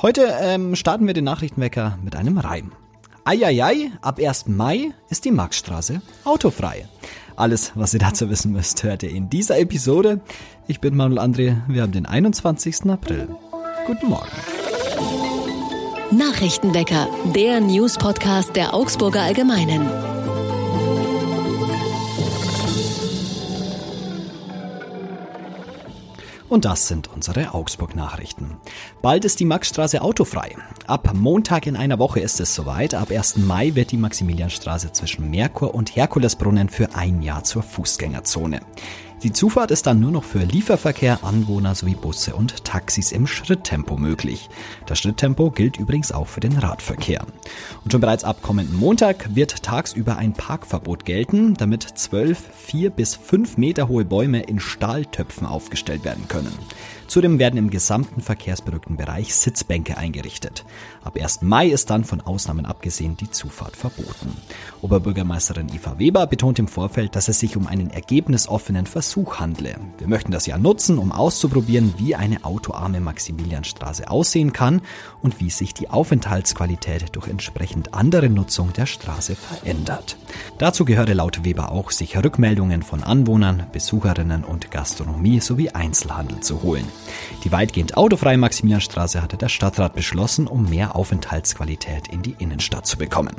Heute ähm, starten wir den Nachrichtenwecker mit einem Reim. Eieiei, ab 1. Mai ist die Maxstraße autofrei. Alles, was ihr dazu wissen müsst, hört ihr in dieser Episode. Ich bin Manuel André, wir haben den 21. April. Guten Morgen. Nachrichtenwecker, der News-Podcast der Augsburger Allgemeinen. Und das sind unsere Augsburg-Nachrichten. Bald ist die Maxstraße autofrei. Ab Montag in einer Woche ist es soweit. Ab 1. Mai wird die Maximilianstraße zwischen Merkur und Herkulesbrunnen für ein Jahr zur Fußgängerzone. Die Zufahrt ist dann nur noch für Lieferverkehr, Anwohner sowie Busse und Taxis im Schritttempo möglich. Das Schritttempo gilt übrigens auch für den Radverkehr. Und schon bereits ab kommenden Montag wird tagsüber ein Parkverbot gelten, damit zwölf, vier bis fünf Meter hohe Bäume in Stahltöpfen aufgestellt werden können. Zudem werden im gesamten verkehrsberuhigten Bereich Sitzbänke eingerichtet. Ab 1. Mai ist dann von Ausnahmen abgesehen die Zufahrt verboten. Oberbürgermeisterin Eva Weber betont im Vorfeld, dass es sich um einen ergebnisoffenen Versuch handle. Wir möchten das Jahr nutzen, um auszuprobieren, wie eine autoarme Maximilianstraße aussehen kann und wie sich die Aufenthaltsqualität durch entsprechend andere Nutzung der Straße verändert. Dazu gehöre laut Weber auch, sich Rückmeldungen von Anwohnern, Besucherinnen und Gastronomie sowie Einzelhandel zu holen. Die weitgehend autofreie Maximilianstraße hatte der Stadtrat beschlossen, um mehr Aufenthaltsqualität in die Innenstadt zu bekommen.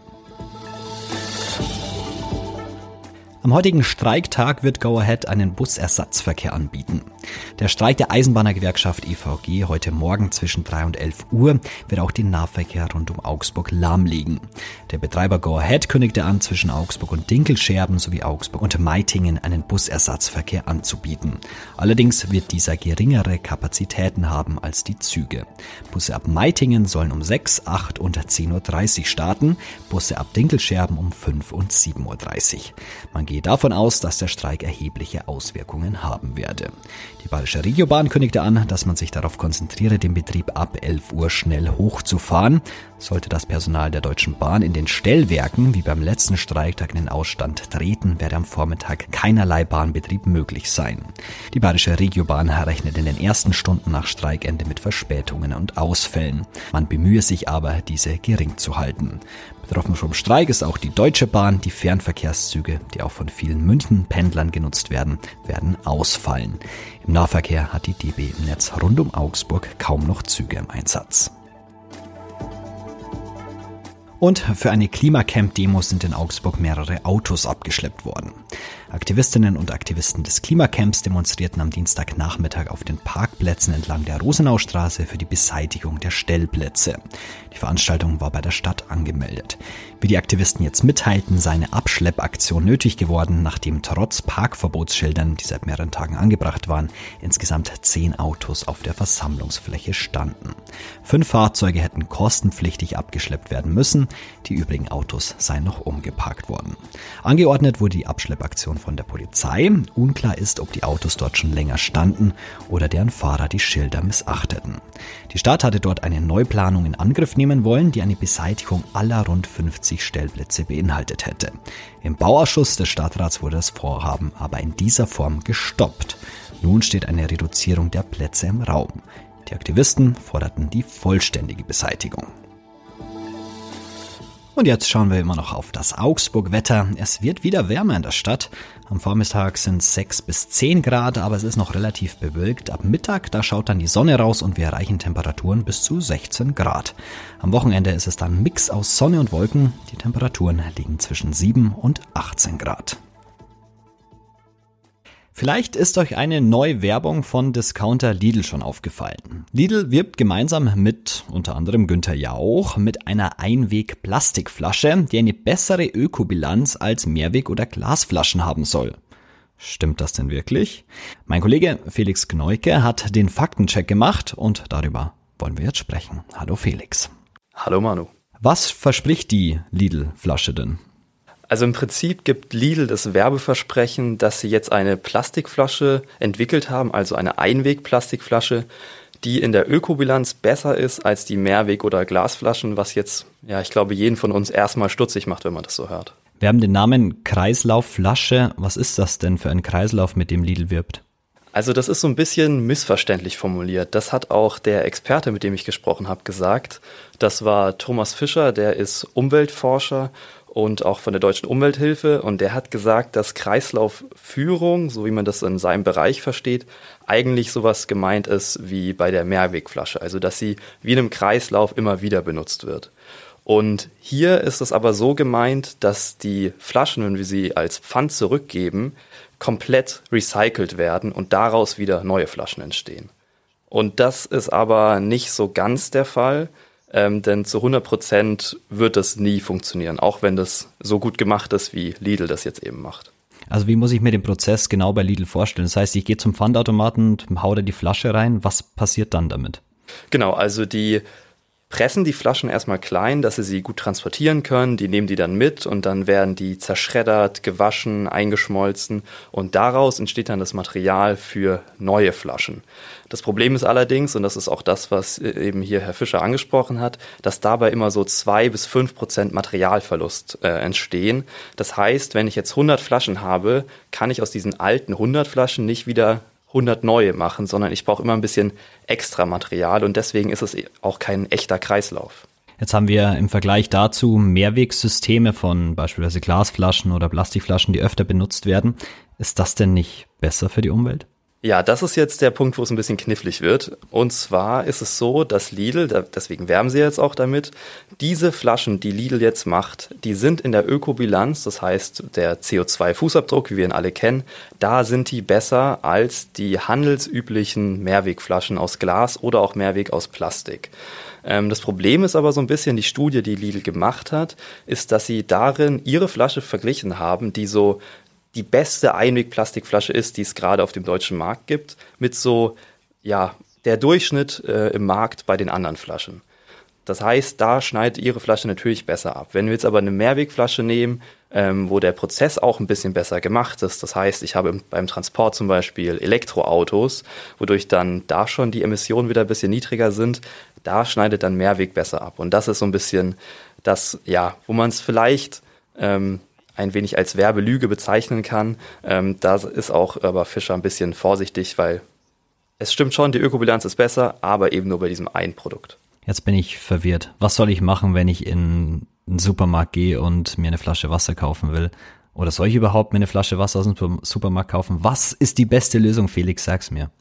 Am heutigen Streiktag wird Go Ahead einen Busersatzverkehr anbieten. Der Streik der Eisenbahnergewerkschaft EVG heute Morgen zwischen 3 und 11 Uhr wird auch den Nahverkehr rund um Augsburg lahmlegen. Der Betreiber Go Ahead kündigte an, zwischen Augsburg und Dinkelscherben sowie Augsburg und Meitingen einen Busersatzverkehr anzubieten. Allerdings wird dieser geringere Kapazitäten haben als die Züge. Busse ab Meitingen sollen um 6, 8 und 10.30 Uhr starten, Busse ab Dinkelscherben um 5 und 7.30 Uhr. Man gehe davon aus, dass der Streik erhebliche Auswirkungen haben werde. Die Bayerische Regiobahn kündigte an, dass man sich darauf konzentriere, den Betrieb ab 11 Uhr schnell hochzufahren. Sollte das Personal der Deutschen Bahn in den Stellwerken wie beim letzten Streiktag in den Ausstand treten, werde am Vormittag keinerlei Bahnbetrieb möglich sein. Die Bayerische Regiobahn rechnet in den ersten Stunden nach Streikende mit Verspätungen und Ausfällen. Man bemühe sich aber, diese gering zu halten. Betroffen vom Streik ist auch die Deutsche Bahn. Die Fernverkehrszüge, die auch von vielen München-Pendlern genutzt werden, werden ausfallen. Nahverkehr hat die DB im Netz rund um Augsburg kaum noch Züge im Einsatz. Und für eine Klimacamp-Demo sind in Augsburg mehrere Autos abgeschleppt worden. Aktivistinnen und Aktivisten des Klimacamps demonstrierten am Dienstagnachmittag auf den Parkplätzen entlang der Rosenaustraße für die Beseitigung der Stellplätze. Die Veranstaltung war bei der Stadt angemeldet. Wie die Aktivisten jetzt mitteilten, sei eine Abschleppaktion nötig geworden, nachdem trotz Parkverbotsschildern, die seit mehreren Tagen angebracht waren, insgesamt zehn Autos auf der Versammlungsfläche standen. Fünf Fahrzeuge hätten kostenpflichtig abgeschleppt werden müssen, die übrigen Autos seien noch umgeparkt worden. Angeordnet wurde die Abschleppaktion von der Polizei. Unklar ist, ob die Autos dort schon länger standen oder deren Fahrer die Schilder missachteten. Die Stadt hatte dort eine Neuplanung in Angriff nehmen wollen, die eine Beseitigung aller rund 50 Stellplätze beinhaltet hätte. Im Bauausschuss des Stadtrats wurde das Vorhaben aber in dieser Form gestoppt. Nun steht eine Reduzierung der Plätze im Raum. Die Aktivisten forderten die vollständige Beseitigung. Und jetzt schauen wir immer noch auf das Augsburg-Wetter. Es wird wieder wärmer in der Stadt. Am Vormittag sind es 6 bis 10 Grad, aber es ist noch relativ bewölkt. Ab Mittag, da schaut dann die Sonne raus und wir erreichen Temperaturen bis zu 16 Grad. Am Wochenende ist es dann Mix aus Sonne und Wolken. Die Temperaturen liegen zwischen 7 und 18 Grad. Vielleicht ist euch eine neue Werbung von Discounter Lidl schon aufgefallen. Lidl wirbt gemeinsam mit unter anderem Günther Jauch mit einer Einweg-Plastikflasche, die eine bessere Ökobilanz als Mehrweg- oder Glasflaschen haben soll. Stimmt das denn wirklich? Mein Kollege Felix Gneuke hat den Faktencheck gemacht und darüber wollen wir jetzt sprechen. Hallo Felix. Hallo Manu. Was verspricht die Lidl-Flasche denn? Also im Prinzip gibt Lidl das Werbeversprechen, dass sie jetzt eine Plastikflasche entwickelt haben, also eine Einweg-Plastikflasche, die in der Ökobilanz besser ist als die Mehrweg- oder Glasflaschen, was jetzt, ja, ich glaube, jeden von uns erstmal stutzig macht, wenn man das so hört. Wir haben den Namen Kreislaufflasche. Was ist das denn für ein Kreislauf, mit dem Lidl wirbt? Also das ist so ein bisschen missverständlich formuliert. Das hat auch der Experte, mit dem ich gesprochen habe, gesagt. Das war Thomas Fischer, der ist Umweltforscher und auch von der Deutschen Umwelthilfe. Und der hat gesagt, dass Kreislaufführung, so wie man das in seinem Bereich versteht, eigentlich sowas gemeint ist wie bei der Mehrwegflasche. Also dass sie wie in einem Kreislauf immer wieder benutzt wird. Und hier ist es aber so gemeint, dass die Flaschen, wenn wir sie als Pfand zurückgeben, komplett recycelt werden und daraus wieder neue Flaschen entstehen. Und das ist aber nicht so ganz der Fall, ähm, denn zu 100 Prozent wird das nie funktionieren, auch wenn das so gut gemacht ist, wie Lidl das jetzt eben macht. Also wie muss ich mir den Prozess genau bei Lidl vorstellen? Das heißt, ich gehe zum Pfandautomaten und hau da die Flasche rein. Was passiert dann damit? Genau, also die pressen die Flaschen erstmal klein, dass sie sie gut transportieren können. Die nehmen die dann mit und dann werden die zerschreddert, gewaschen, eingeschmolzen und daraus entsteht dann das Material für neue Flaschen. Das Problem ist allerdings, und das ist auch das, was eben hier Herr Fischer angesprochen hat, dass dabei immer so zwei bis fünf Prozent Materialverlust äh, entstehen. Das heißt, wenn ich jetzt 100 Flaschen habe, kann ich aus diesen alten 100 Flaschen nicht wieder 100 neue machen, sondern ich brauche immer ein bisschen extra Material und deswegen ist es auch kein echter Kreislauf. Jetzt haben wir im Vergleich dazu Mehrwegsysteme von beispielsweise Glasflaschen oder Plastikflaschen, die öfter benutzt werden. Ist das denn nicht besser für die Umwelt? Ja, das ist jetzt der Punkt, wo es ein bisschen knifflig wird. Und zwar ist es so, dass Lidl, deswegen werben sie jetzt auch damit, diese Flaschen, die Lidl jetzt macht, die sind in der Ökobilanz, das heißt der CO2-Fußabdruck, wie wir ihn alle kennen, da sind die besser als die handelsüblichen Mehrwegflaschen aus Glas oder auch Mehrweg aus Plastik. Ähm, das Problem ist aber so ein bisschen, die Studie, die Lidl gemacht hat, ist, dass sie darin ihre Flasche verglichen haben, die so die beste Einwegplastikflasche ist, die es gerade auf dem deutschen Markt gibt, mit so, ja, der Durchschnitt äh, im Markt bei den anderen Flaschen. Das heißt, da schneidet Ihre Flasche natürlich besser ab. Wenn wir jetzt aber eine Mehrwegflasche nehmen, ähm, wo der Prozess auch ein bisschen besser gemacht ist, das heißt, ich habe beim Transport zum Beispiel Elektroautos, wodurch dann da schon die Emissionen wieder ein bisschen niedriger sind, da schneidet dann Mehrweg besser ab. Und das ist so ein bisschen das, ja, wo man es vielleicht ähm, ein wenig als Werbelüge bezeichnen kann. Ähm, da ist auch aber Fischer ein bisschen vorsichtig, weil es stimmt schon, die Ökobilanz ist besser, aber eben nur bei diesem einen Produkt. Jetzt bin ich verwirrt. Was soll ich machen, wenn ich in einen Supermarkt gehe und mir eine Flasche Wasser kaufen will? Oder soll ich überhaupt mir eine Flasche Wasser aus dem Supermarkt kaufen? Was ist die beste Lösung, Felix? Sag's mir.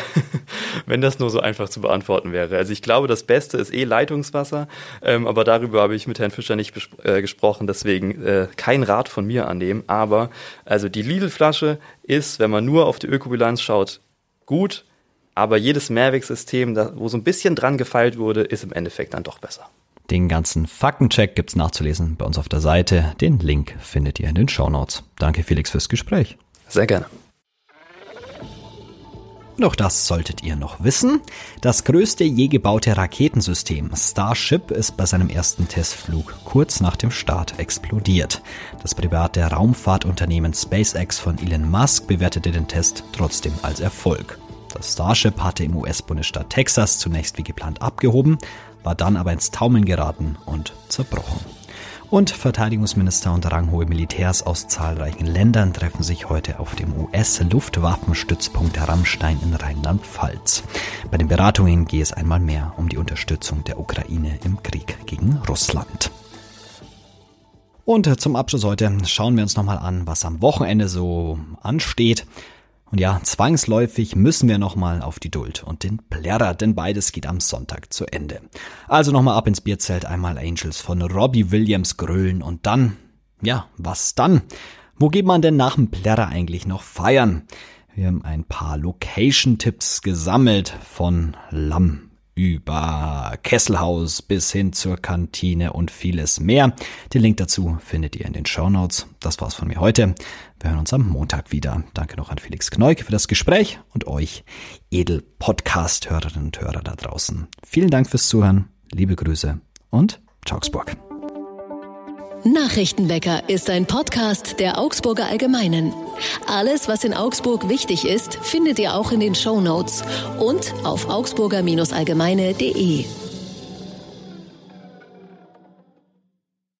wenn das nur so einfach zu beantworten wäre. Also ich glaube, das Beste ist eh Leitungswasser, ähm, aber darüber habe ich mit Herrn Fischer nicht äh, gesprochen, deswegen äh, kein Rat von mir annehmen. Aber also die Lidl-Flasche ist, wenn man nur auf die Ökobilanz schaut, gut, aber jedes Mehrwegsystem, wo so ein bisschen dran gefeilt wurde, ist im Endeffekt dann doch besser. Den ganzen Faktencheck gibt's nachzulesen bei uns auf der Seite. Den Link findet ihr in den Show Notes. Danke Felix fürs Gespräch. Sehr gerne. Doch das solltet ihr noch wissen. Das größte je gebaute Raketensystem Starship ist bei seinem ersten Testflug kurz nach dem Start explodiert. Das private Raumfahrtunternehmen SpaceX von Elon Musk bewertete den Test trotzdem als Erfolg. Das Starship hatte im US-Bundesstaat Texas zunächst wie geplant abgehoben, war dann aber ins Taumeln geraten und zerbrochen. Und Verteidigungsminister und ranghohe Militärs aus zahlreichen Ländern treffen sich heute auf dem US-Luftwaffenstützpunkt Rammstein in Rheinland-Pfalz. Bei den Beratungen gehe es einmal mehr um die Unterstützung der Ukraine im Krieg gegen Russland. Und zum Abschluss heute schauen wir uns nochmal an, was am Wochenende so ansteht. Und ja, zwangsläufig müssen wir nochmal auf die Duld und den Plärrer, denn beides geht am Sonntag zu Ende. Also nochmal ab ins Bierzelt, einmal Angels von Robbie Williams grölen und dann, ja, was dann? Wo geht man denn nach dem Plärrer eigentlich noch feiern? Wir haben ein paar Location-Tipps gesammelt von Lamm über Kesselhaus bis hin zur Kantine und vieles mehr. Den Link dazu findet ihr in den Show Notes. Das war's von mir heute. Wir hören uns am Montag wieder. Danke noch an Felix Kneuke für das Gespräch und euch edel Podcast-Hörerinnen und Hörer da draußen. Vielen Dank fürs Zuhören. Liebe Grüße und Augsburg. Nachrichtenwecker ist ein Podcast der Augsburger Allgemeinen. Alles, was in Augsburg wichtig ist, findet ihr auch in den Show Notes und auf augsburger-allgemeine.de.